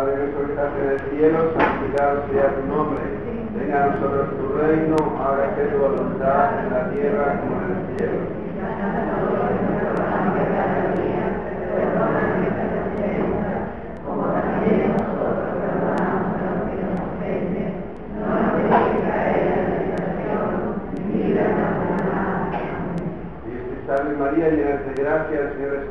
Padre nuestro que estás en el cielo, santificado sea tu nombre. Venga a nosotros tu reino, hágase tu voluntad en la tierra como en el cielo. Salve María, llena de gracia, el Señor es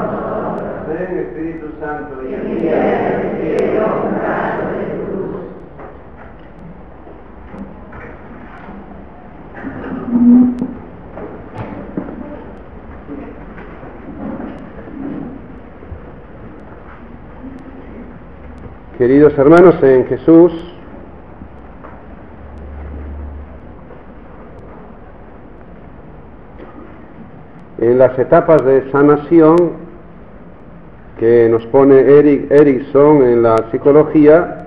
Ven Espíritu Santo Queridos hermanos en Jesús, en las etapas de sanación que nos pone Eric Erickson en la psicología,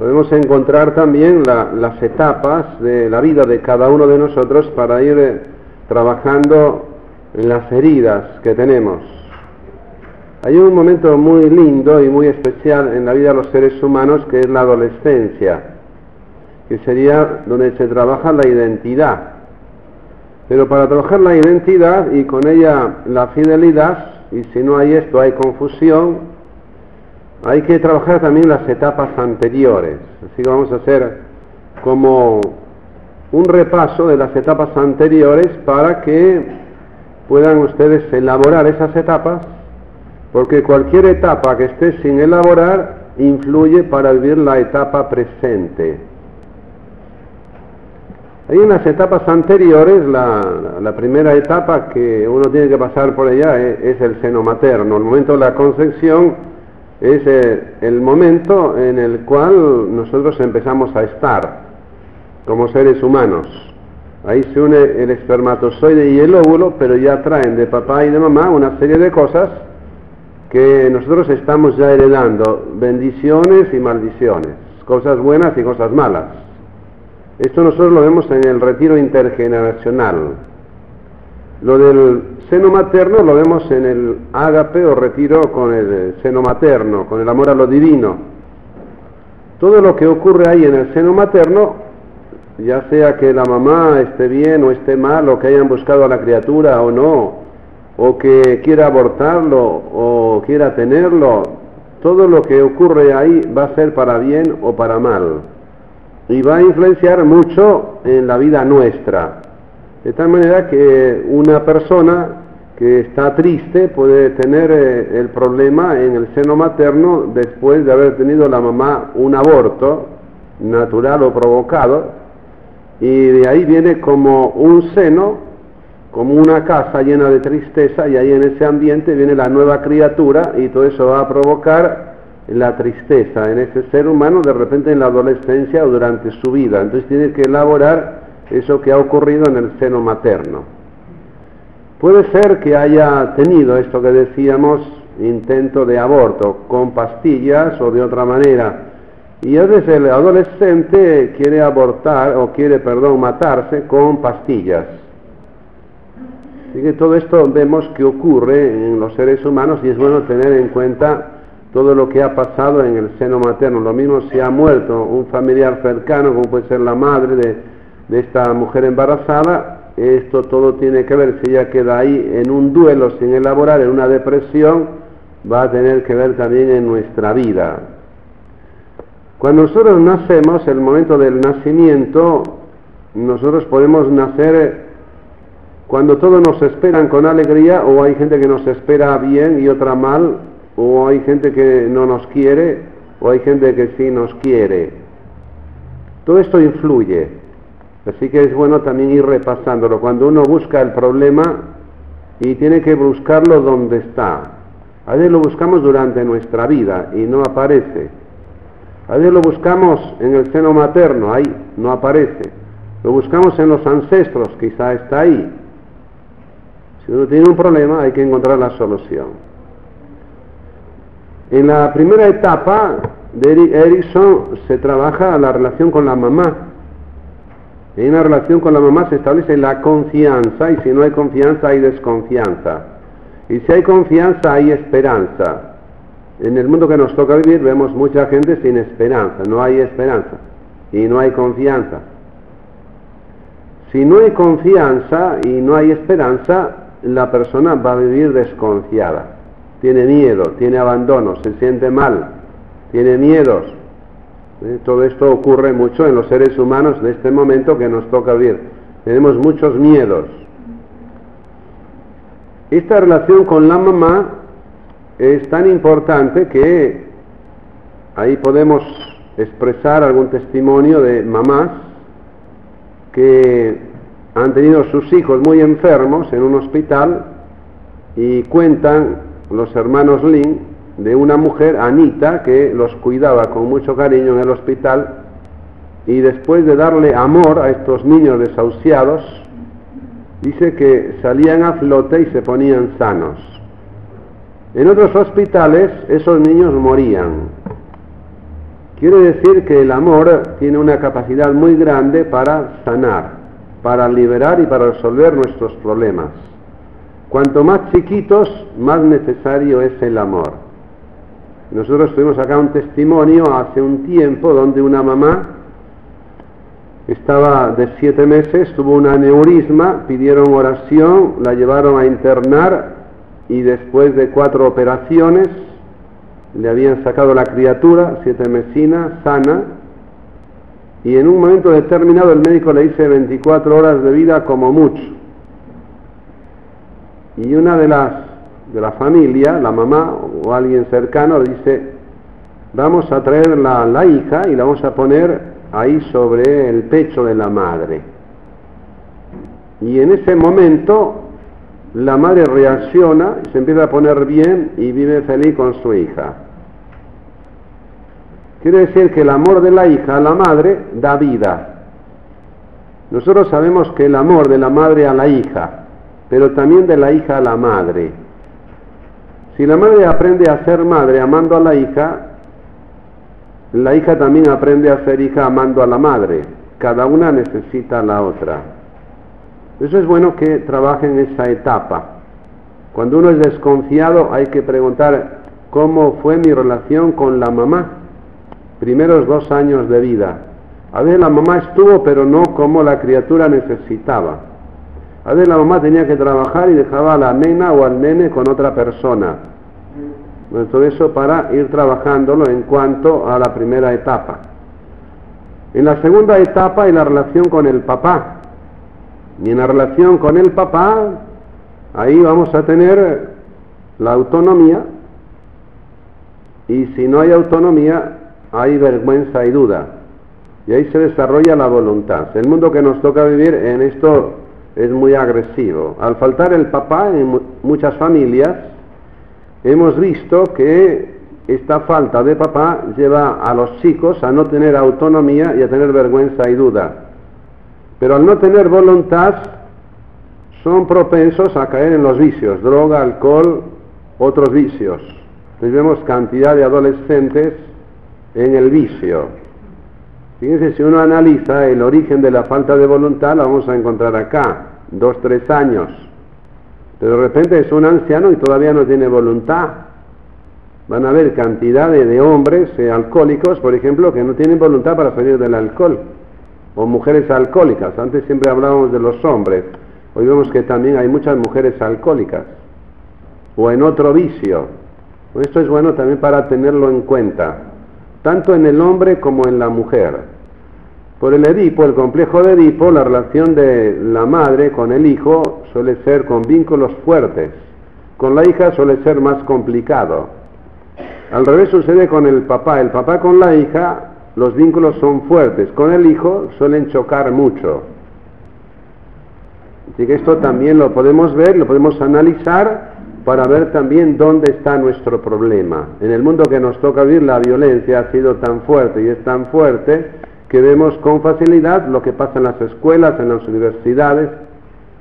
podemos encontrar también la- las etapas de la vida de cada uno de nosotros para ir eh, trabajando en las heridas que tenemos. Hay un momento muy lindo y muy especial en la vida de los seres humanos que es la adolescencia, que sería donde se trabaja la identidad. Pero para trabajar la identidad y con ella la fidelidad, y si no hay esto hay confusión, hay que trabajar también las etapas anteriores. Así que vamos a hacer como un repaso de las etapas anteriores para que puedan ustedes elaborar esas etapas, porque cualquier etapa que esté sin elaborar influye para vivir la etapa presente. Hay unas etapas anteriores, la, primera etapa que uno tiene que pasar por ella es, el seno materno. El momento de la concepción es eh, el momento en el cual nosotros empezamos a estar como seres humanos. Ahí se une el espermatozoide y el óvulo, pero ya traen de papá y de mamá una serie de cosas que nosotros estamos ya heredando, bendiciones y maldiciones, cosas buenas y cosas malas. Esto nosotros lo vemos en el retiro intergeneracional. Lo del seno materno lo vemos en el ágape o retiro con el seno materno, con el amor a lo divino. Todo lo que ocurre ahí en el seno materno, ya sea que la mamá esté bien o esté mal, o que hayan buscado a la criatura o no, o que quiera abortarlo o quiera tenerlo, todo lo que ocurre ahí va a ser para bien o para mal y va a influenciar mucho en la vida nuestra. De tal manera que una persona que está triste puede tener eh, el problema en el seno materno después de haber tenido la mamá un aborto natural o provocado y de ahí viene como un seno, como una casa llena de tristeza y ahí en ese ambiente viene la nueva criatura y todo eso va a provocar la tristeza en ese ser humano de repente en la adolescencia o durante su vida. Entonces tiene que elaborar eso que ha ocurrido en el seno materno. Puede ser que haya tenido esto que decíamos, intento de aborto, con pastillas o de otra manera. Y a veces el adolescente quiere abortar o quiere, perdón, matarse con pastillas. Así que todo esto vemos que ocurre en los seres humanos y es bueno tener en cuenta todo lo que ha pasado en el seno materno. Lo mismo si ha muerto un familiar cercano, como puede ser la madre de, esta mujer embarazada, esto todo tiene que ver, si ella queda ahí en un duelo sin elaborar, en una depresión, va a tener que ver también en nuestra vida. Cuando nosotros nacemos, el momento del nacimiento, nosotros podemos nacer cuando todos nos esperan con alegría o hay gente que nos espera bien y otra mal, o hay gente que no nos quiere o hay gente que sí nos quiere. Todo esto influye. Así que es bueno también ir repasándolo. Cuando uno busca el problema y tiene que buscarlo donde está. A veces lo buscamos durante nuestra vida y no aparece. A veces lo buscamos en el seno materno, ahí no aparece. Lo buscamos en los ancestros, quizá está ahí. Si uno tiene un problema, hay que encontrar la solución. En la primera etapa de Erickson se trabaja la relación con la mamá. En una relación con la mamá se establece la confianza y si no hay confianza hay desconfianza. Y si hay confianza hay esperanza. En el mundo que nos toca vivir vemos mucha gente sin esperanza, no hay esperanza y no hay confianza. Si no hay confianza y no hay esperanza, la persona va a vivir desconfiada. Tiene miedo, tiene abandono, se siente mal, tiene miedos. ¿Eh? Todo esto ocurre mucho en los seres humanos de este momento que nos toca vivir. Tenemos muchos miedos. Esta relación con la mamá es tan importante que ahí podemos expresar algún testimonio de mamás que han tenido sus hijos muy enfermos en un hospital y cuentan los hermanos Lin de una mujer, Anita, que los cuidaba con mucho cariño en el hospital y después de darle amor a estos niños desahuciados, dice que salían a flote y se ponían sanos. En otros hospitales esos niños morían. Quiere decir que el amor tiene una capacidad muy grande para sanar, para liberar y para resolver nuestros problemas. Cuanto más chiquitos, más necesario es el amor. Nosotros tuvimos acá un testimonio hace un tiempo donde una mamá estaba de siete meses, tuvo un aneurisma, pidieron oración, la llevaron a internar y después de cuatro operaciones le habían sacado la criatura, siete mesina, sana, y en un momento determinado el médico le dice 24 horas de vida como mucho. Y una de las de la familia, la mamá o alguien cercano, dice, vamos a traer la, la hija y la vamos a poner ahí sobre el pecho de la madre. Y en ese momento la madre reacciona y se empieza a poner bien y vive feliz con su hija. Quiere decir que el amor de la hija a la madre da vida. Nosotros sabemos que el amor de la madre a la hija, pero también de la hija a la madre. Si la madre aprende a ser madre amando a la hija, la hija también aprende a ser hija amando a la madre. Cada una necesita a la otra. Eso es bueno que trabaje en esa etapa. Cuando uno es desconfiado hay que preguntar cómo fue mi relación con la mamá, primeros dos años de vida. A veces la mamá estuvo, pero no como la criatura necesitaba. A veces la mamá tenía que trabajar y dejaba a la nena o al nene con otra persona. todo eso para ir trabajándolo en cuanto a la primera etapa. En la segunda etapa hay la relación con el papá. Y en la relación con el papá, ahí vamos a tener la autonomía. Y si no hay autonomía, hay vergüenza y duda. Y ahí se desarrolla la voluntad. El mundo que nos toca vivir en esto es muy agresivo. Al faltar el papá en muchas familias, hemos visto que esta falta de papá lleva a los chicos a no tener autonomía y a tener vergüenza y duda. Pero al no tener voluntad, son propensos a caer en los vicios, droga, alcohol, otros vicios. Entonces vemos cantidad de adolescentes en el vicio. Fíjense, si uno analiza el origen de la falta de voluntad, la vamos a encontrar acá, dos, tres años. Pero de repente es un anciano y todavía no tiene voluntad. Van a haber cantidad de, hombres eh, alcohólicos, por ejemplo, que no tienen voluntad para salir del alcohol o mujeres alcohólicas. Antes siempre hablábamos de los hombres, hoy vemos que también hay muchas mujeres alcohólicas o en otro vicio. Esto es bueno también para tenerlo en cuenta, tanto en el hombre como en la mujer. Por el Edipo, el complejo de Edipo, la relación de la madre con el hijo suele ser con vínculos fuertes. Con la hija suele ser más complicado. Al revés sucede con el papá. El papá con la hija los vínculos son fuertes. Con el hijo suelen chocar mucho. Así que esto también lo podemos ver, lo podemos analizar para ver también dónde está nuestro problema. En el mundo que nos toca vivir la violencia ha sido tan fuerte y es tan fuerte que vemos con facilidad lo que pasa en las escuelas, en las universidades.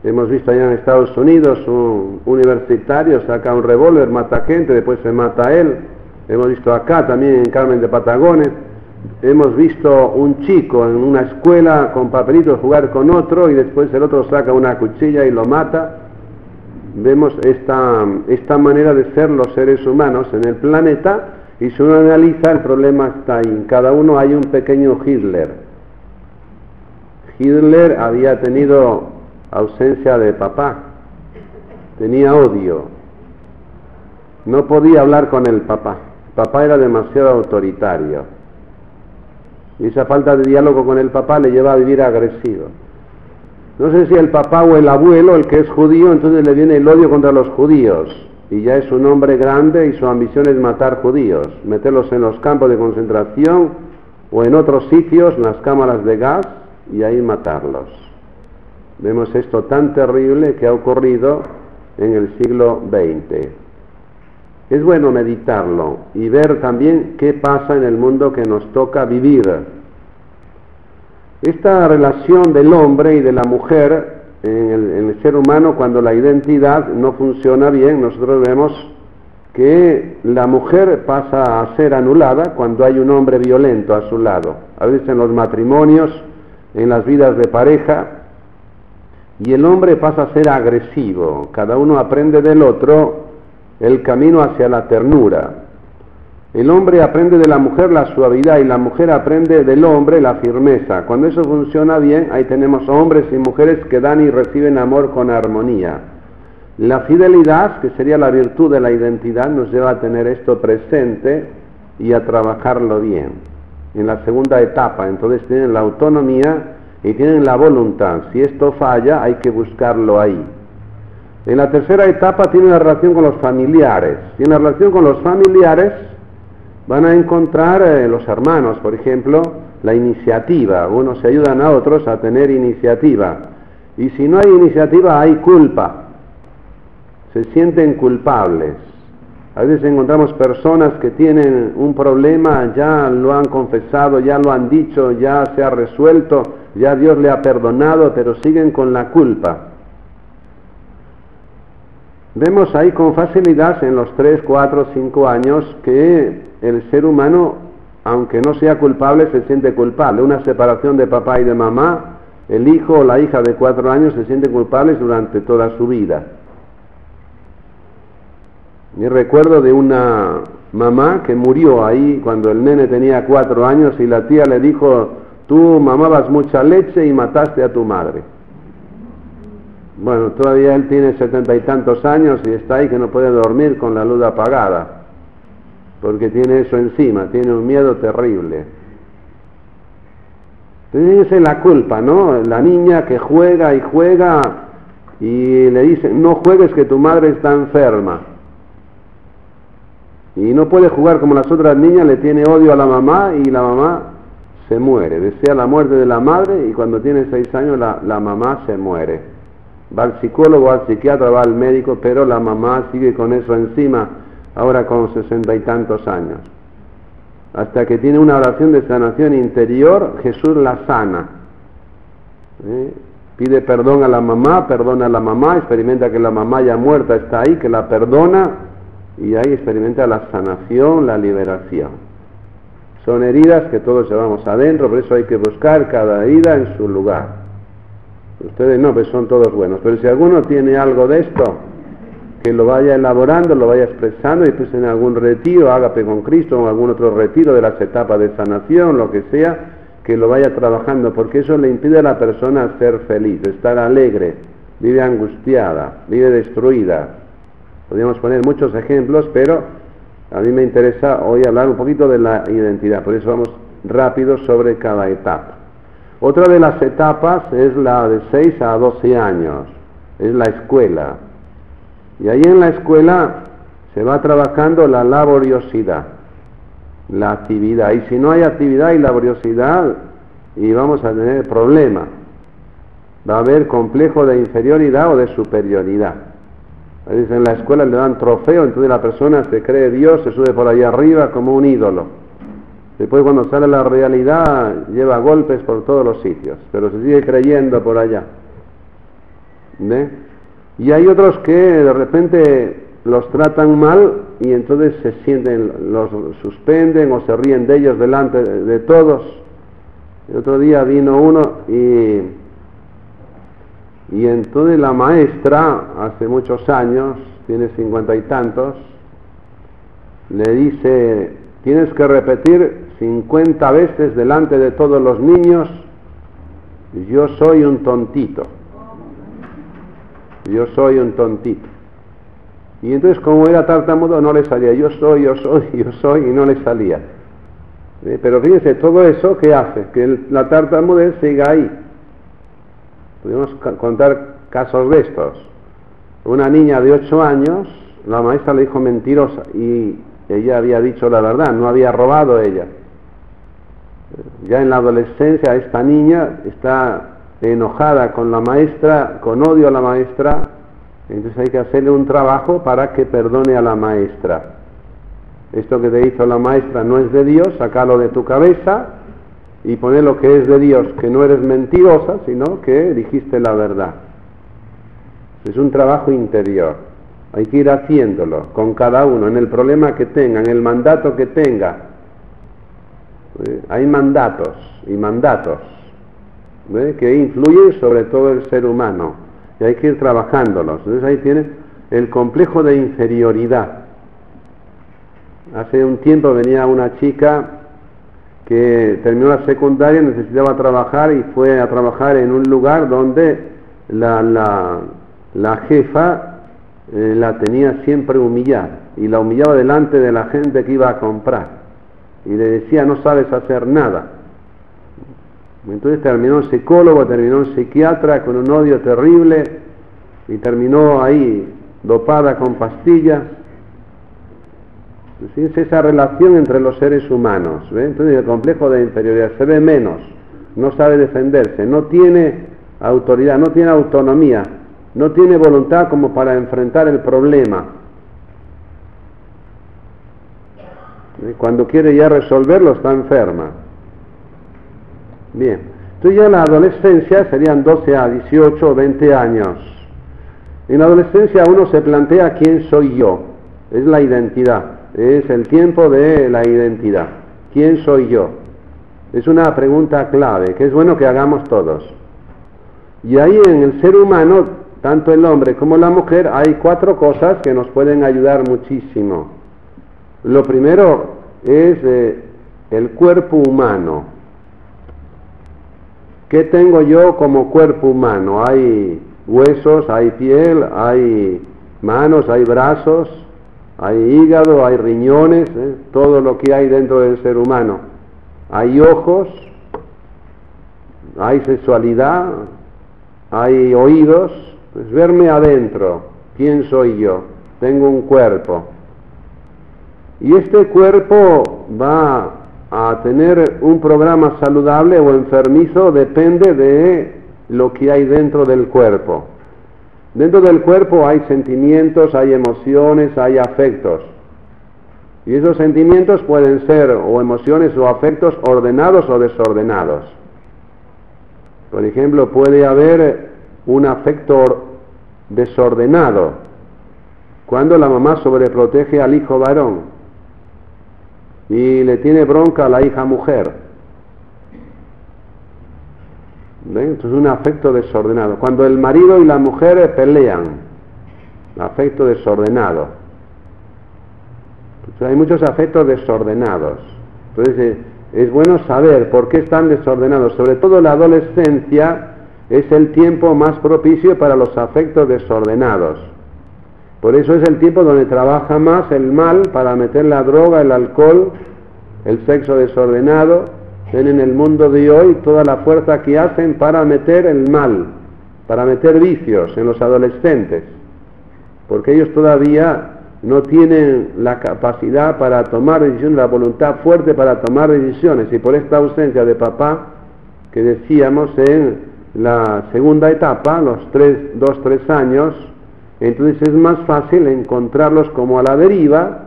Hemos visto allá en Estados Unidos un universitario saca un revólver, mata gente, después se mata a él. Hemos visto acá también en Carmen de Patagones. Hemos visto un chico en una escuela con papelitos jugar con otro y después el otro saca una cuchilla y lo mata vemos esta, esta manera de ser los seres humanos en el planeta y si uno analiza el problema está ahí. En cada uno hay un pequeño Hitler. Hitler había tenido ausencia de papá, tenía odio, no podía hablar con el papá, papá era demasiado autoritario. Y esa falta de diálogo con el papá le lleva a vivir agresivo. No sé si el papá o el abuelo, el que es judío, entonces le viene el odio contra los judíos. Y ya es un hombre grande y su ambición es matar judíos, meterlos en los campos de concentración o en otros sitios, las cámaras de gas, y ahí matarlos. Vemos esto tan terrible que ha ocurrido en el siglo XX. Es bueno meditarlo y ver también qué pasa en el mundo que nos toca vivir esta relación del hombre y de la mujer en el, ser humano, cuando la identidad no funciona bien, nosotros vemos que la mujer pasa a ser anulada cuando hay un hombre violento a su lado. A veces en los matrimonios, en las vidas de pareja, y el hombre pasa a ser agresivo. Cada uno aprende del otro el camino hacia la ternura. El hombre aprende de la mujer la suavidad y la mujer aprende del hombre la firmeza. Cuando eso funciona bien, ahí tenemos hombres y mujeres que dan y reciben amor con armonía. La fidelidad, que sería la virtud de la identidad, nos lleva a tener esto presente y a trabajarlo bien. En la segunda etapa, entonces tienen la autonomía y tienen la voluntad. Si esto falla, hay que buscarlo ahí. En la tercera etapa tiene la relación con los familiares. Tiene la relación con los familiares van a encontrar eh, los hermanos, por ejemplo, la iniciativa. Unos se ayudan a otros a tener iniciativa. Y si no hay iniciativa, hay culpa. Se sienten culpables. A veces encontramos personas que tienen un problema, ya lo han confesado, ya lo han dicho, ya se ha resuelto, ya Dios le ha perdonado, pero siguen con la culpa. Vemos ahí con facilidad en los 3, 4, 5 años que el ser humano, aunque no sea culpable, se siente culpable. Una separación de papá y de mamá, el hijo o la hija de 4 años se siente culpable durante toda su vida. Me recuerdo de una mamá que murió ahí cuando el nene tenía 4 años y la tía le dijo, tú mamabas mucha leche y mataste a tu madre. Bueno, todavía él tiene setenta y tantos años y está ahí que no puede dormir con la luz apagada, porque tiene eso encima, tiene un miedo terrible. Entonces la culpa, ¿no? La niña que juega y juega y le dice, no juegues que tu madre está enferma. Y no puede jugar como las otras niñas, le tiene odio a la mamá y la mamá se muere. Desea la muerte de la madre y cuando tiene seis años la, la mamá se muere va al psicólogo, al psiquiatra, va al médico, pero la mamá sigue con eso encima, ahora con sesenta y tantos años. Hasta que tiene una oración de sanación interior, Jesús la sana. ¿Eh? Pide perdón a la mamá, perdona a la mamá, experimenta que la mamá ya muerta está ahí, que la perdona, y ahí experimenta la sanación, la liberación. Son heridas que todos llevamos adentro, por eso hay que buscar cada herida en su lugar. Ustedes no, pues son todos buenos. Pero si alguno tiene algo de esto, que lo vaya elaborando, lo vaya expresando y pues en algún retiro, ágape con Cristo o algún otro retiro de las etapas de sanación, lo que sea, que lo vaya trabajando, porque eso le impide a la persona ser feliz, estar alegre, vive angustiada, vive destruida. Podríamos poner muchos ejemplos, pero a mí me interesa hoy hablar un poquito de la identidad, por eso vamos rápido sobre cada etapa. Otra de las etapas es la de 6 a 12 años, es la escuela. Y ahí en la escuela se va trabajando la laboriosidad, la actividad. Y si no hay actividad y laboriosidad, y vamos a tener problemas. Va a haber complejo de inferioridad o de superioridad. en la escuela le dan trofeo, entonces la persona se cree Dios, se sube por ahí arriba como un ídolo. Después cuando sale la realidad lleva golpes por todos los sitios, pero se sigue creyendo por allá. Y hay otros que de repente los tratan mal y entonces se sienten, los suspenden o se ríen de ellos delante de, todos. El otro día vino uno y, y entonces la maestra, hace muchos años, tiene cincuenta y tantos, le dice, tienes que repetir cincuenta veces delante de todos los niños, yo soy un tontito. Yo soy un tontito. Y entonces como era tartamudo no le salía, yo soy, yo soy, yo soy, y no le salía. Eh, pero fíjense, todo eso, ¿qué hace? Que la tartamudez siga ahí. Podemos contar casos de estos. Una niña de 8 años, la maestra le dijo mentirosa y ella había dicho la verdad, no había robado ella. Ya en la adolescencia esta niña está enojada con la maestra, con odio a la maestra, entonces hay que hacerle un trabajo para que perdone a la maestra. Esto que te hizo la maestra no es de Dios, sacalo de tu cabeza y poner lo que es de Dios, que no eres mentirosa, sino que dijiste la verdad. Es un trabajo interior. Hay que ir haciéndolo con cada uno, en el problema que tenga, en el mandato que tenga. ¿Eh? Hay mandatos y mandatos ¿eh? que influyen sobre todo el ser humano y hay que ir trabajándolos. Entonces ahí tiene el complejo de inferioridad. Hace un tiempo venía una chica que terminó la secundaria, necesitaba trabajar y fue a trabajar en un lugar donde la, jefa eh, la tenía siempre humillada y la humillaba delante de la gente que iba a comprar y le decía no sabes hacer nada entonces terminó un psicólogo, terminó un psiquiatra con un odio terrible y terminó ahí dopada con pastillas. Es esa relación entre los seres humanos. Entonces el complejo de inferioridad se ve menos, no sabe defenderse, no tiene autoridad, no tiene autonomía, no tiene voluntad como para enfrentar el problema. Cuando quiere ya resolverlo está enferma. Bien, entonces ya en la adolescencia serían 12 a 18 o 20 años. En la adolescencia uno se plantea quién soy yo, es la identidad, es el tiempo de la identidad. ¿Quién soy yo? Es una pregunta clave que es bueno que hagamos todos. Y ahí en el ser humano, tanto el hombre como la mujer, hay cuatro cosas que nos pueden ayudar muchísimo. Lo primero es eh, el cuerpo humano. ¿Qué tengo yo como cuerpo humano? Hay huesos, hay piel, hay manos, hay brazos, hay hígado, hay riñones, ¿eh? todo lo que hay dentro del ser humano. Hay ojos, hay sexualidad, hay oídos. Pues verme adentro, ¿quién soy yo? Tengo un cuerpo. Y este cuerpo va a tener un programa saludable o enfermizo depende de lo que hay dentro del cuerpo. Dentro del cuerpo hay sentimientos, hay emociones, hay afectos. Y esos sentimientos pueden ser o emociones o afectos ordenados o desordenados. Por ejemplo, puede haber un afecto desordenado cuando la mamá sobreprotege al hijo varón y le tiene bronca a la hija mujer. Esto es un afecto desordenado. Cuando el marido y la mujer pelean, afecto desordenado. hay muchos afectos desordenados. Entonces eh, es bueno saber por qué están desordenados. Sobre todo la adolescencia es el tiempo más propicio para los afectos desordenados. Por eso es el tiempo donde trabaja más el mal para meter la droga, el alcohol, el sexo desordenado. Ven en el mundo de hoy toda la fuerza que hacen para meter el mal, para meter vicios en los adolescentes. Porque ellos todavía no tienen la capacidad para tomar decisiones, la voluntad fuerte para tomar decisiones. Y por esta ausencia de papá, que decíamos en la segunda etapa, los tres, dos, tres años, entonces es más fácil encontrarlos como a la deriva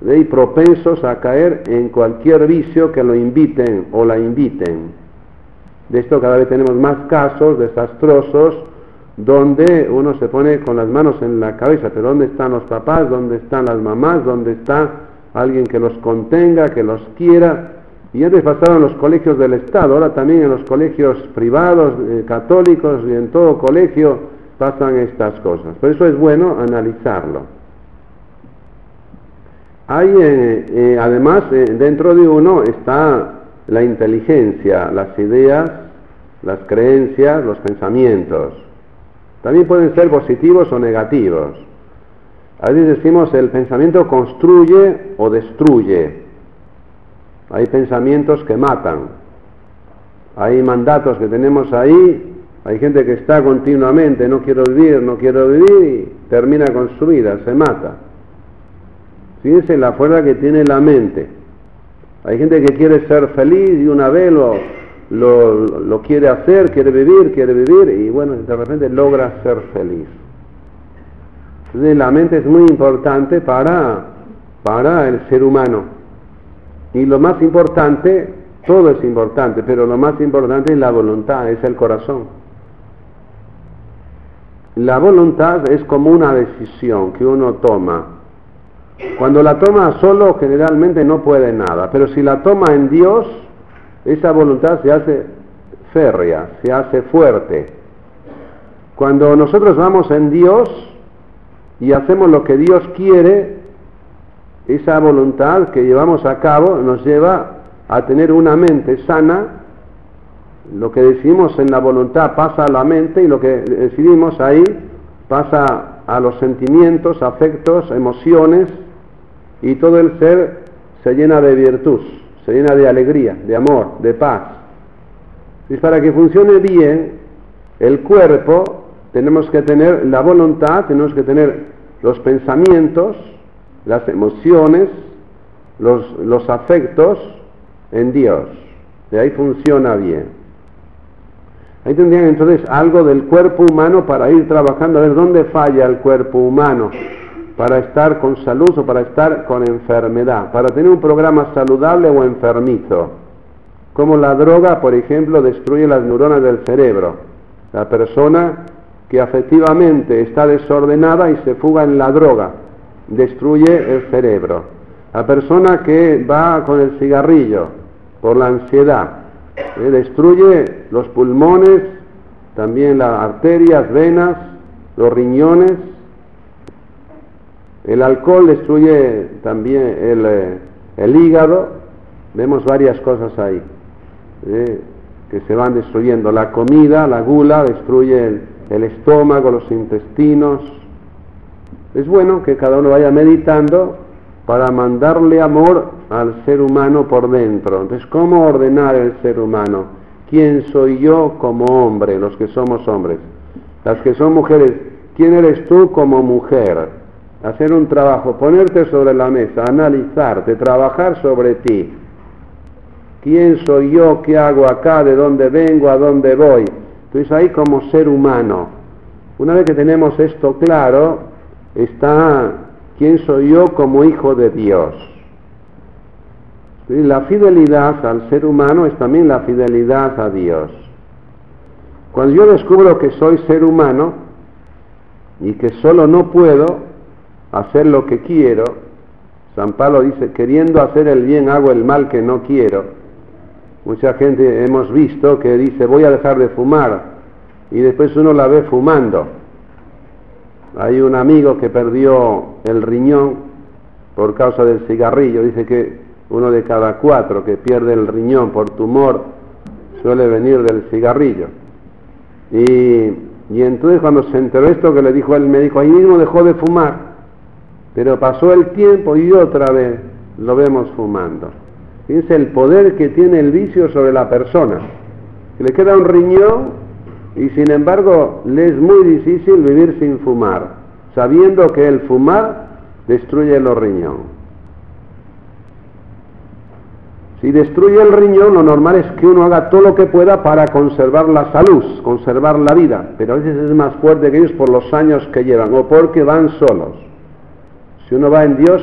y propensos a caer en cualquier vicio que lo inviten o la inviten. De esto cada vez tenemos más casos desastrosos donde uno se pone con las manos en la cabeza, pero ¿dónde están los papás? ¿Dónde están las mamás? ¿Dónde está alguien que los contenga, que los quiera? Y antes pasaron los colegios del Estado, ahora también en los colegios privados, eh, católicos y en todo colegio pasan estas cosas. Por eso es bueno analizarlo. Hay, eh, eh, además, dentro de uno está la inteligencia, las ideas, las creencias, los pensamientos. También pueden ser positivos o negativos. A veces decimos el pensamiento construye o destruye. Hay pensamientos que matan. Hay mandatos que tenemos ahí. Hay gente que está continuamente, no quiero vivir, no quiero vivir, y termina con su vida, se mata. Fíjense la fuerza que tiene la mente. Hay gente que quiere ser feliz y una vez lo, lo, quiere hacer, quiere vivir, quiere vivir y bueno, de repente logra ser feliz. Entonces la mente es muy importante para, para el ser humano. Y lo más importante, todo es importante, pero lo más importante es la voluntad, es el corazón. La voluntad es como una decisión que uno toma. Cuando la toma solo generalmente no puede nada, pero si la toma en Dios, esa voluntad se hace férrea, se hace fuerte. Cuando nosotros vamos en Dios y hacemos lo que Dios quiere, esa voluntad que llevamos a cabo nos lleva a tener una mente sana. Lo que decidimos en la voluntad pasa a la mente y lo que decidimos ahí pasa a los sentimientos, afectos, emociones y todo el ser se llena de virtud se llena de alegría, de amor, de paz. Y para que funcione bien el cuerpo, tenemos que tener la voluntad, tenemos que tener los pensamientos, las emociones, los, los afectos en Dios. De ahí funciona bien. Ahí tendrían entonces algo del cuerpo humano para ir trabajando a ver dónde falla el cuerpo humano para estar con salud o para estar con enfermedad, para tener un programa saludable o enfermizo. Como la droga, por ejemplo, destruye las neuronas del cerebro. La persona que afectivamente está desordenada y se fuga en la droga, destruye el cerebro. La persona que va con el cigarrillo por la ansiedad, eh, destruye los pulmones, también las arterias, venas, los riñones, el alcohol destruye también eh, el, hígado, vemos varias cosas ahí eh, que se van destruyendo. La comida, la gula, destruye el, el estómago, los intestinos. Es bueno que cada uno vaya meditando para mandarle amor al ser humano por dentro. Entonces, ¿cómo ordenar el ser humano? ¿Quién soy yo como hombre, los que somos hombres? Las que son mujeres, ¿quién eres tú como mujer? hacer un trabajo, ponerte sobre la mesa, analizarte, trabajar sobre ti. ¿Quién soy yo? ¿Qué hago acá? ¿De dónde vengo? ¿A dónde voy? Entonces ahí como ser humano. Una vez que tenemos esto claro, está quién soy yo como hijo de Dios. La fidelidad al ser humano es también la fidelidad a Dios. Cuando yo descubro que soy ser humano y que solo no puedo, hacer lo que quiero, San Pablo dice, queriendo hacer el bien hago el mal que no quiero. Mucha gente hemos visto que dice, voy a dejar de fumar, y después uno la ve fumando. Hay un amigo que perdió el riñón por causa del cigarrillo, dice que uno de cada cuatro que pierde el riñón por tumor suele venir del cigarrillo. Y, entonces cuando se enteró esto que le dijo el médico, ahí mismo dejó de fumar. Pero pasó el tiempo y otra vez lo vemos fumando. Fíjense el poder que tiene el vicio sobre la persona. le queda un riñón y sin embargo le es muy difícil vivir sin fumar, sabiendo que el fumar destruye los riñones. Si destruye el riñón, lo normal es que uno haga todo lo que pueda para conservar la salud, conservar la vida, pero a veces es más fuerte que ellos por los años que llevan o porque van solos. Si uno va en Dios,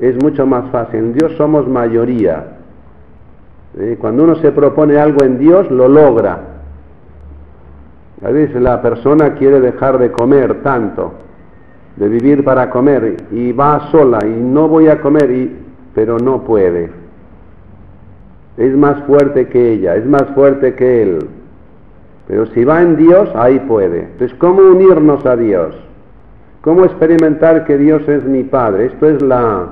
es mucho más fácil. En Dios somos mayoría. ¿Eh? Cuando uno se propone algo en Dios, lo logra. A veces la persona quiere dejar de comer tanto, de vivir para comer, y va sola y no voy a comer, y, pero no puede. Es más fuerte que ella, es más fuerte que él. Pero si va en Dios, ahí puede. Entonces, ¿cómo unirnos a Dios? ¿Cómo experimentar que Dios es mi Padre? Esto es la,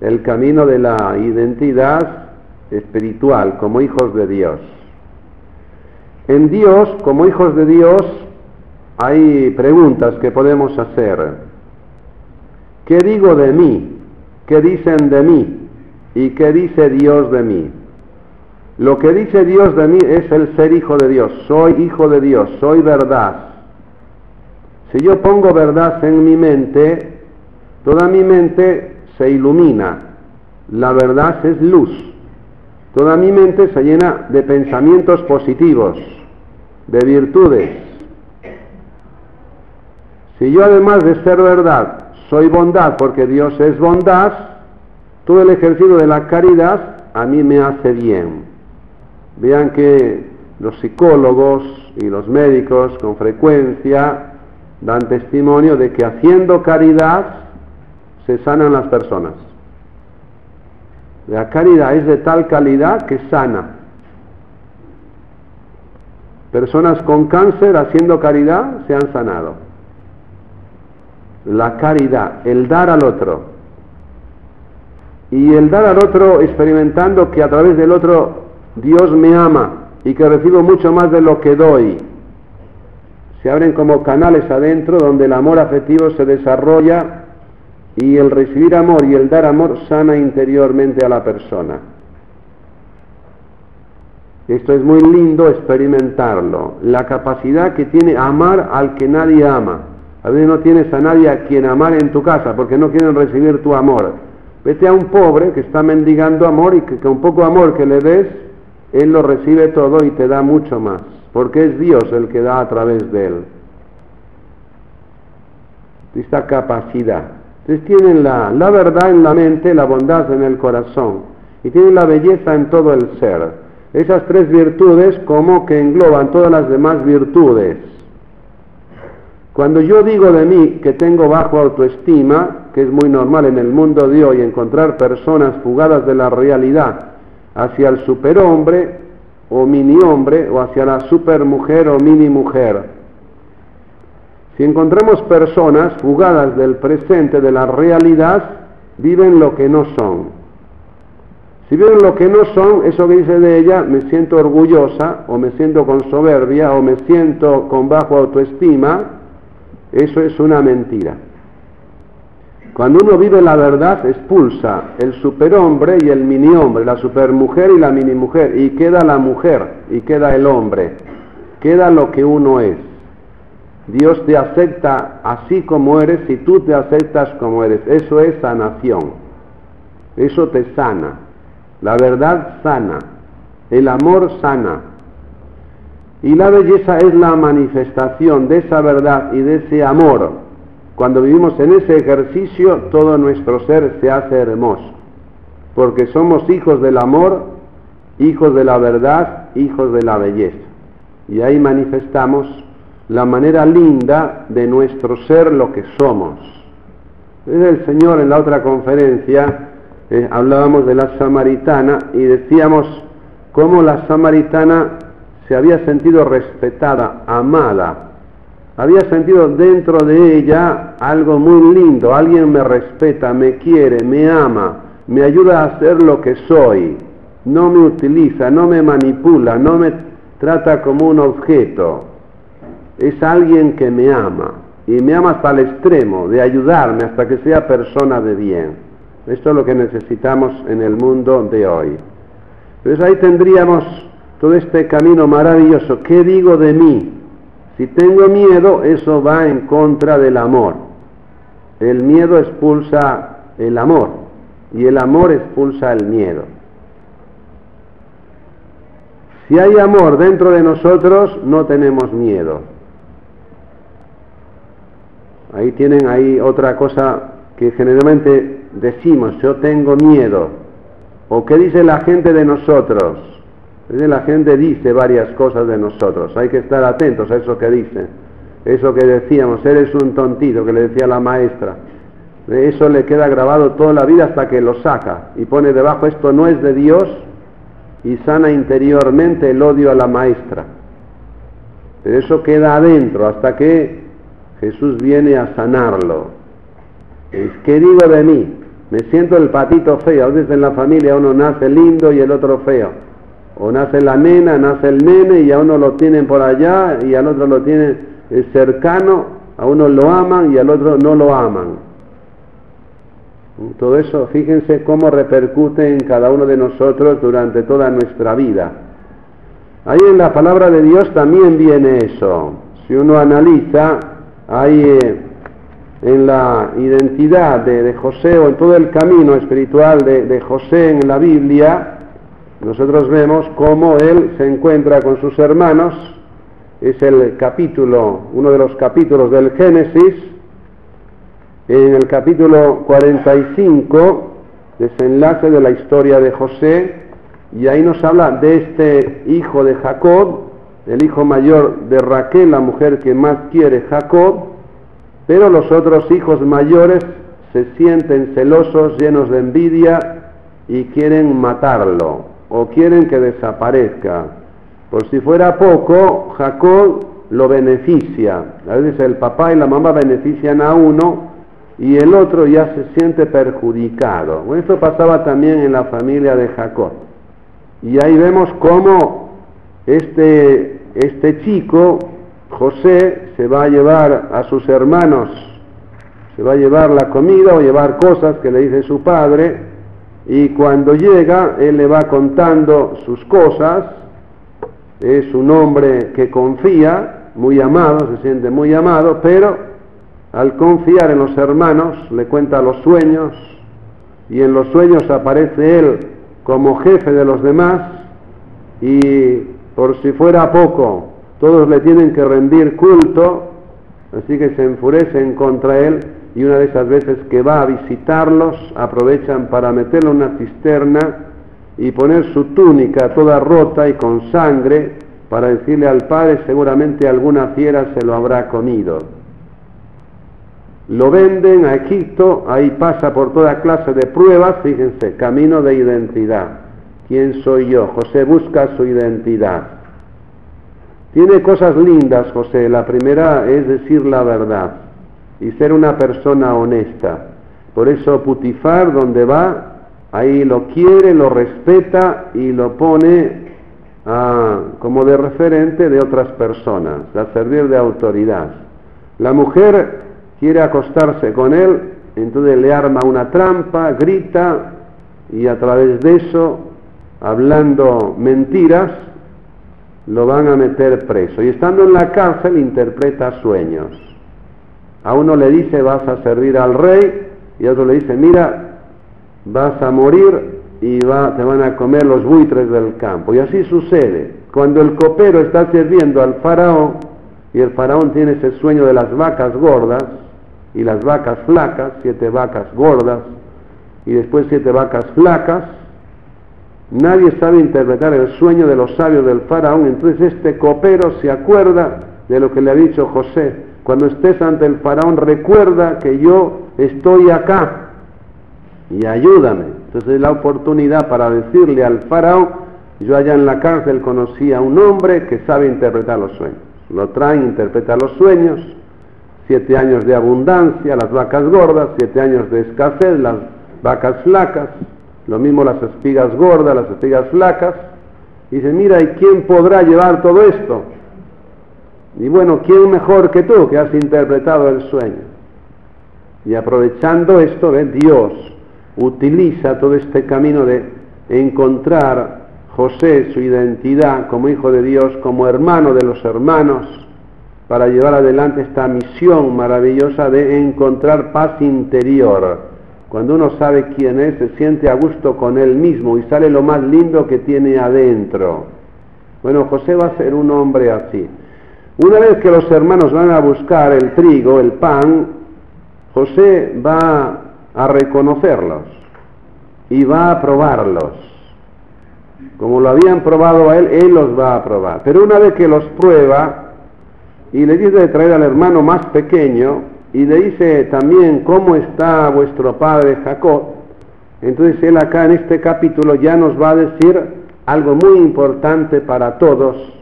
el camino de la identidad espiritual como hijos de Dios. En Dios, como hijos de Dios, hay preguntas que podemos hacer. ¿Qué digo de mí? ¿Qué dicen de mí? ¿Y qué dice Dios de mí? Lo que dice Dios de mí es el ser hijo de Dios. Soy hijo de Dios, soy verdad. Si yo pongo verdad en mi mente, toda mi mente se ilumina. La verdad es luz. Toda mi mente se llena de pensamientos positivos, de virtudes. Si yo además de ser verdad soy bondad porque Dios es bondad, todo el ejercicio de la caridad a mí me hace bien. Vean que los psicólogos y los médicos con frecuencia dan testimonio de que haciendo caridad se sanan las personas. La caridad es de tal calidad que sana. Personas con cáncer haciendo caridad se han sanado. La caridad, el dar al otro. Y el dar al otro experimentando que a través del otro Dios me ama y que recibo mucho más de lo que doy se abren como canales adentro donde el amor afectivo se desarrolla y el recibir amor y el dar amor sana interiormente a la persona. Esto es muy lindo experimentarlo, la capacidad que tiene amar al que nadie ama. A veces no tienes a nadie a quien amar en tu casa porque no quieren recibir tu amor. Vete a un pobre que está mendigando amor y que con poco amor que le des, él lo recibe todo y te da mucho más porque es Dios el que da a través de él. Esta capacidad. Entonces tienen la, la verdad en la mente, la bondad en el corazón y tienen la belleza en todo el ser. Esas tres virtudes como que engloban todas las demás virtudes. Cuando yo digo de mí que tengo bajo autoestima, que es muy normal en el mundo de hoy encontrar personas fugadas de la realidad hacia el superhombre, o mini hombre o hacia la supermujer o mini mujer. Si encontramos personas fugadas del presente, de la realidad, viven lo que no son. Si viven lo que no son, eso que dice de ella, me siento orgullosa, o me siento con soberbia, o me siento con bajo autoestima, eso es una mentira. Cuando uno vive la verdad, expulsa el superhombre y el mini hombre, la supermujer y la mini mujer, y queda la mujer y queda el hombre, queda lo que uno es. Dios te acepta así como eres y tú te aceptas como eres. Eso es sanación. Eso te sana. La verdad sana. El amor sana. Y la belleza es la manifestación de esa verdad y de ese amor cuando vivimos en ese ejercicio, todo nuestro ser se hace hermoso, porque somos hijos del amor, hijos de la verdad, hijos de la belleza. Y ahí manifestamos la manera linda de nuestro ser, lo que somos. El Señor en la otra conferencia eh, hablábamos de la samaritana y decíamos cómo la samaritana se había sentido respetada, amada, había sentido dentro de ella algo muy lindo, alguien me respeta, me quiere, me ama, me ayuda a ser lo que soy, no me utiliza, no me manipula, no me trata como un objeto, es alguien que me ama. Y me ama hasta el extremo de ayudarme hasta que sea persona de bien. Esto es lo que necesitamos en el mundo de hoy. Entonces ahí tendríamos todo este camino maravilloso. ¿Qué digo de mí? Si tengo miedo, eso va en contra del amor. El miedo expulsa el amor y el amor expulsa el miedo. Si hay amor dentro de nosotros, no tenemos miedo. Ahí tienen ahí otra cosa que generalmente decimos, yo tengo miedo. ¿O qué dice la gente de nosotros? La gente dice varias cosas de nosotros, hay que estar atentos a eso que dice. Eso que decíamos, eres un tontito, que le decía la maestra. Eso le queda grabado toda la vida hasta que lo saca y pone debajo, esto no es de Dios, y sana interiormente el odio a la maestra. Pero eso queda adentro hasta que Jesús viene a sanarlo. Es que digo de mí, me siento el patito feo. A en la familia uno nace lindo y el otro feo. O nace la nena, nace el nene y a uno lo tienen por allá y al otro lo tienen eh, cercano, a uno lo aman y al otro no lo aman. Todo eso, fíjense cómo repercute en cada uno de nosotros durante toda nuestra vida. Ahí en la palabra de Dios también viene eso. Si uno analiza, ahí eh, en la identidad de, José o en todo el camino espiritual de, José en la Biblia, nosotros vemos cómo él se encuentra con sus hermanos. Es el capítulo, uno de los capítulos del Génesis, en el capítulo 45, desenlace de la historia de José, y ahí nos habla de este hijo de Jacob, el hijo mayor de Raquel, la mujer que más quiere Jacob, pero los otros hijos mayores se sienten celosos, llenos de envidia y quieren matarlo o quieren que desaparezca. Por si fuera poco, Jacob lo beneficia. A veces el papá y la mamá benefician a uno y el otro ya se siente perjudicado. Esto pasaba también en la familia de Jacob. Y ahí vemos cómo este, este chico, José, se va a llevar a sus hermanos, se va a llevar la comida o llevar cosas que le dice su padre, y cuando llega, él le va contando sus cosas, es un hombre que confía, muy amado, se siente muy amado, pero al confiar en los hermanos, le cuenta los sueños y en los sueños aparece él como jefe de los demás y por si fuera poco, todos le tienen que rendir culto, así que se enfurecen contra él y una de esas veces que va a visitarlos aprovechan para meterlo en una cisterna y poner su túnica toda rota y con sangre para decirle al padre seguramente alguna fiera se lo habrá comido. Lo venden a Egipto, ahí pasa por toda clase de pruebas, fíjense, camino de identidad. ¿Quién soy yo? José busca su identidad. Tiene cosas lindas, José. La primera es decir la verdad y ser una persona honesta. Por eso Putifar, donde va, ahí lo quiere, lo respeta y lo pone ah, como de referente de otras personas, a servir de autoridad. La mujer quiere acostarse con él, entonces le arma una trampa, grita y a través de eso, hablando mentiras, lo van a meter preso. Y estando en la cárcel interpreta sueños. A uno le dice vas a servir al rey y a otro le dice mira, vas a morir y va, te van a comer los buitres del campo. Y así sucede. Cuando el copero está sirviendo al faraón y el faraón tiene ese sueño de las vacas gordas, y las vacas flacas, siete vacas gordas y después siete vacas flacas. Nadie sabe interpretar el sueño de los sabios del faraón, entonces este copero se acuerda de lo que le ha dicho José. Cuando estés ante el faraón, recuerda que yo estoy acá y ayúdame. Entonces es la oportunidad para decirle al faraón, yo allá en la cárcel conocí a un hombre que sabe interpretar los sueños. Lo traen, interpreta los sueños, siete años de abundancia, las vacas gordas, siete años de escasez, las vacas flacas, lo mismo las espigas gordas, las espigas flacas. Y dice, mira, ¿y quién podrá llevar todo esto? Y bueno, ¿quién mejor que tú que has interpretado el sueño? Y aprovechando esto, Dios utiliza todo este camino de encontrar José su identidad como hijo de Dios, como hermano de los hermanos, para llevar adelante esta misión maravillosa de encontrar paz interior. Cuando uno sabe quién es, se siente a gusto con él mismo y sale lo más lindo que tiene adentro. Bueno, José va a ser un hombre así. Una vez que los hermanos van a buscar el trigo, el pan, José va a reconocerlos y va a probarlos. Como lo habían probado a él, él los va a probar. Pero una vez que los prueba y le dice de traer al hermano más pequeño y le dice también cómo está vuestro padre Jacob, entonces él acá en este capítulo ya nos va a decir algo muy importante para todos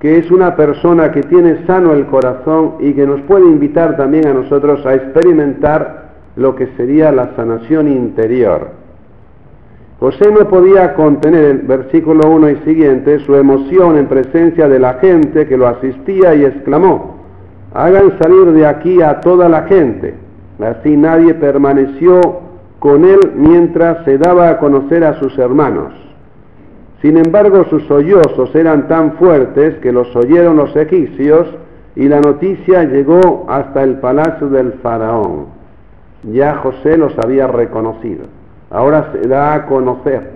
que es una persona que tiene sano el corazón y que nos puede invitar también a nosotros a experimentar lo que sería la sanación interior. José no podía contener, el versículo 1 y siguiente, su emoción en presencia de la gente que lo asistía y exclamó, hagan salir de aquí a toda la gente. Así nadie permaneció con él mientras se daba a conocer a sus hermanos. Sin embargo, sus sollozos eran tan fuertes que los oyeron los egipcios y la noticia llegó hasta el palacio del faraón. Ya José los había reconocido. Ahora se da a conocer.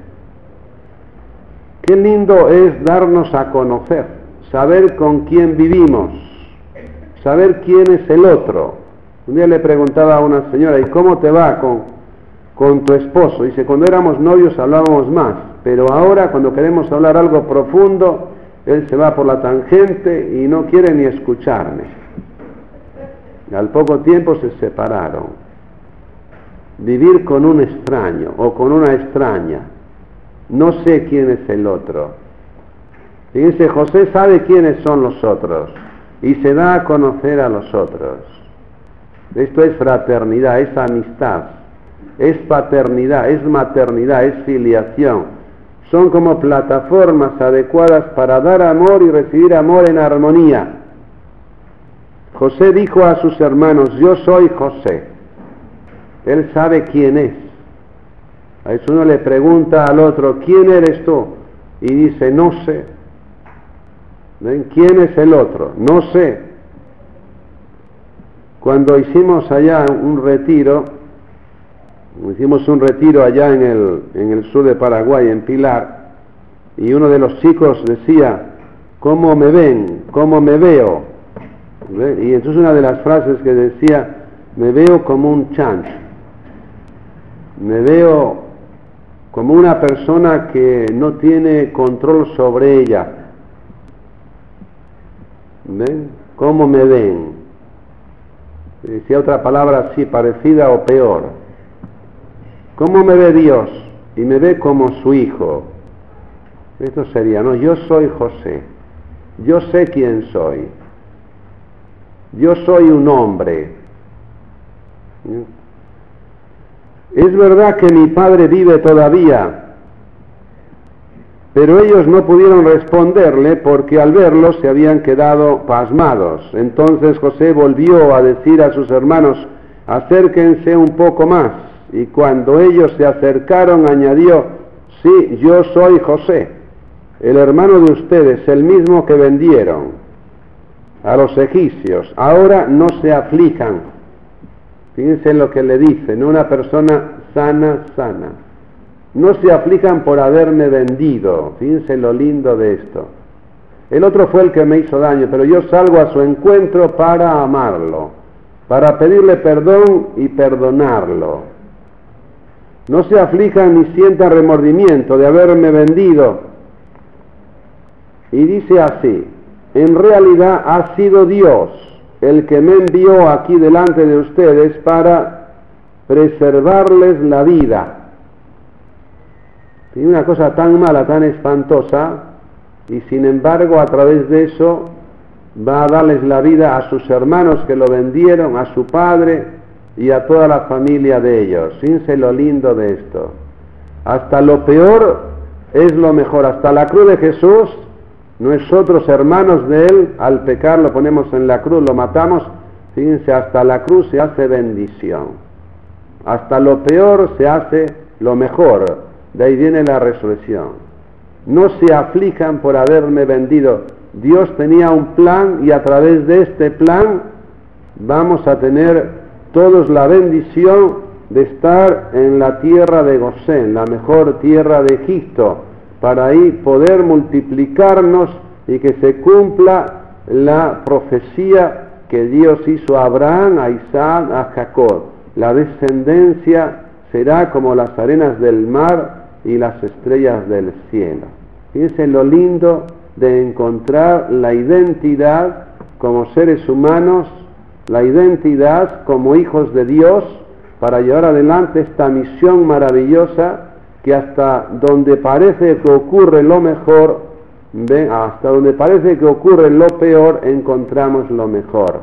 Qué lindo es darnos a conocer, saber con quién vivimos, saber quién es el otro. Un día le preguntaba a una señora, ¿y cómo te va con, con tu esposo? Dice, cuando éramos novios hablábamos más pero ahora cuando queremos hablar algo profundo, él se va por la tangente y no quiere ni escucharme. Al poco tiempo se separaron. Vivir con un extraño o con una extraña. No sé quién es el otro. Fíjense, José sabe quiénes son los otros y se da a conocer a los otros. Esto es fraternidad, es amistad, es paternidad, es maternidad, es filiación son como plataformas adecuadas para dar amor y recibir amor en armonía. José dijo a sus hermanos, yo soy José. Él sabe quién es. A eso uno le pregunta al otro, ¿quién eres tú? Y dice, no sé. ¿Quién es el otro? No sé. Cuando hicimos allá un retiro, hicimos un retiro allá en el, en el sur de Paraguay, en Pilar, y uno de los chicos decía, ¿cómo me ven? ¿Cómo me veo? Y entonces una de las frases que decía, me veo como un chancho, me veo como una persona que no tiene control sobre ella. ¿Ven? ¿Cómo me ven? Decía otra palabra así, parecida o peor. ¿Cómo me ve Dios? Y me ve como su hijo. Esto sería, no, yo soy José. Yo sé quién soy. Yo soy un hombre. Es verdad que mi padre vive todavía, pero ellos no pudieron responderle porque al verlo se habían quedado pasmados. Entonces José volvió a decir a sus hermanos, acérquense un poco más. Y cuando ellos se acercaron, añadió, sí, yo soy José, el hermano de ustedes, el mismo que vendieron a los egipcios. Ahora no se aflijan. Fíjense lo que le dicen, una persona sana, sana. No se aflijan por haberme vendido. Fíjense lo lindo de esto. El otro fue el que me hizo daño, pero yo salgo a su encuentro para amarlo, para pedirle perdón y perdonarlo. No se aflijan ni sientan remordimiento de haberme vendido. Y dice así, en realidad ha sido Dios el que me envió aquí delante de ustedes para preservarles la vida. Y una cosa tan mala, tan espantosa, y sin embargo a través de eso va a darles la vida a sus hermanos que lo vendieron, a su padre, y a toda la familia de ellos. Fíjense lo lindo de esto. Hasta lo peor es lo mejor. Hasta la cruz de Jesús, nosotros hermanos de Él, al pecar lo ponemos en la cruz, lo matamos. Fíjense, hasta la cruz se hace bendición. Hasta lo peor se hace lo mejor. De ahí viene la resurrección. No se aflijan por haberme vendido. Dios tenía un plan y a través de este plan vamos a tener todos la bendición de estar en la tierra de Gosén, la mejor tierra de Egipto, para ahí poder multiplicarnos y que se cumpla la profecía que Dios hizo a Abraham, a Isaac, a Jacob. La descendencia será como las arenas del mar y las estrellas del cielo. Fíjense lo lindo de encontrar la identidad como seres humanos, la identidad como hijos de Dios, para llevar adelante esta misión maravillosa que hasta donde parece que ocurre lo mejor, hasta donde parece que ocurre lo peor, encontramos lo mejor.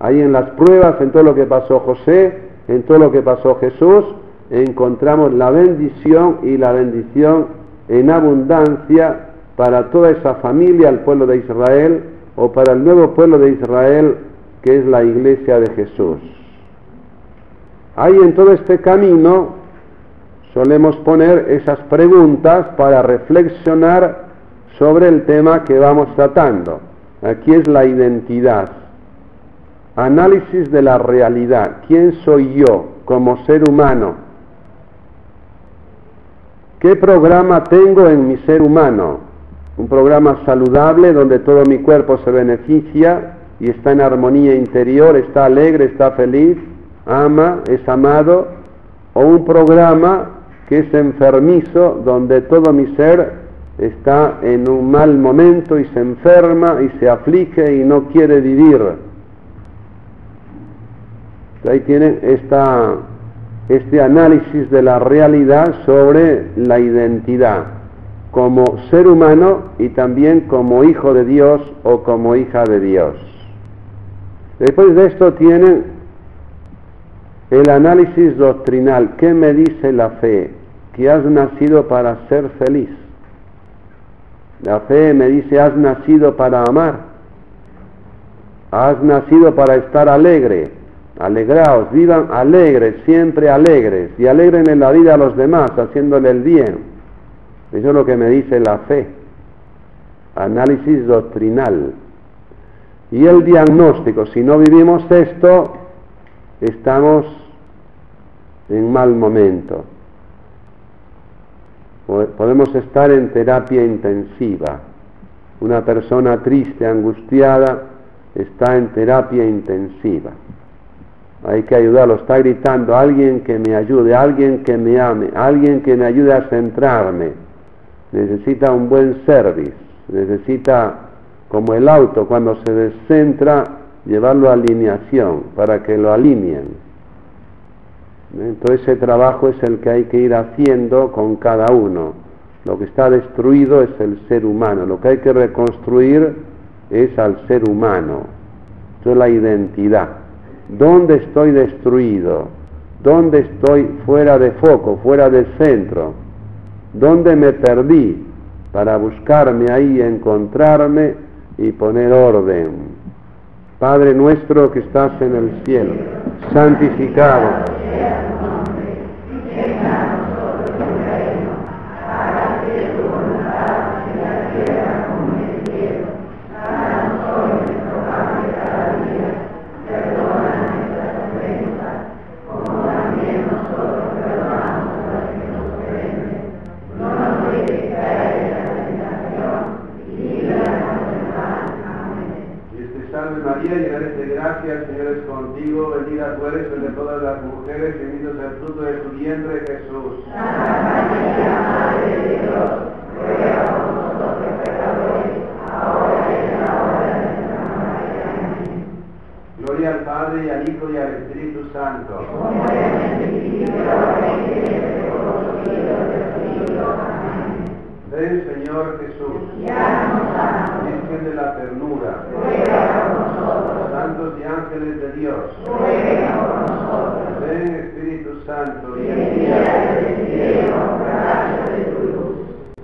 Ahí en las pruebas, en todo lo que pasó José, en todo lo que pasó Jesús, encontramos la bendición y la bendición en abundancia para toda esa familia, el pueblo de Israel, o para el nuevo pueblo de Israel, que es la iglesia de Jesús. Ahí en todo este camino solemos poner esas preguntas para reflexionar sobre el tema que vamos tratando. Aquí es la identidad. Análisis de la realidad. ¿Quién soy yo como ser humano? ¿Qué programa tengo en mi ser humano? Un programa saludable donde todo mi cuerpo se beneficia y está en armonía interior, está alegre, está feliz, ama, es amado. O un programa que es enfermizo donde todo mi ser está en un mal momento y se enferma y se aflige y no quiere vivir. Ahí tienen esta, este análisis de la realidad sobre la identidad como ser humano y también como hijo de Dios o como hija de Dios. Después de esto tienen el análisis doctrinal. ¿Qué me dice la fe? Que has nacido para ser feliz. La fe me dice, has nacido para amar. Has nacido para estar alegre. Alegraos, vivan alegres, siempre alegres. Y alegren en la vida a los demás, haciéndole el bien. Eso es lo que me dice la fe. Análisis doctrinal. Y el diagnóstico, si no vivimos esto, estamos en mal momento podemos estar en terapia intensiva. Una persona triste, angustiada, está en terapia intensiva. Hay que ayudarlo, está gritando, alguien que me ayude, alguien que me ame, alguien que me ayude a centrarme. Necesita un buen service, necesita, como el auto, cuando se descentra, llevarlo a alineación, para que lo alineen. Entonces ese trabajo es el que hay que ir haciendo con cada uno. Lo que está destruido es el ser humano, lo que hay que reconstruir es al ser humano. Es la identidad. ¿Dónde estoy destruido? ¿Dónde estoy fuera de foco, fuera del centro? ¿Dónde me perdí para buscarme ahí, encontrarme y poner orden? Padre nuestro que estás en el cielo, santificado Ven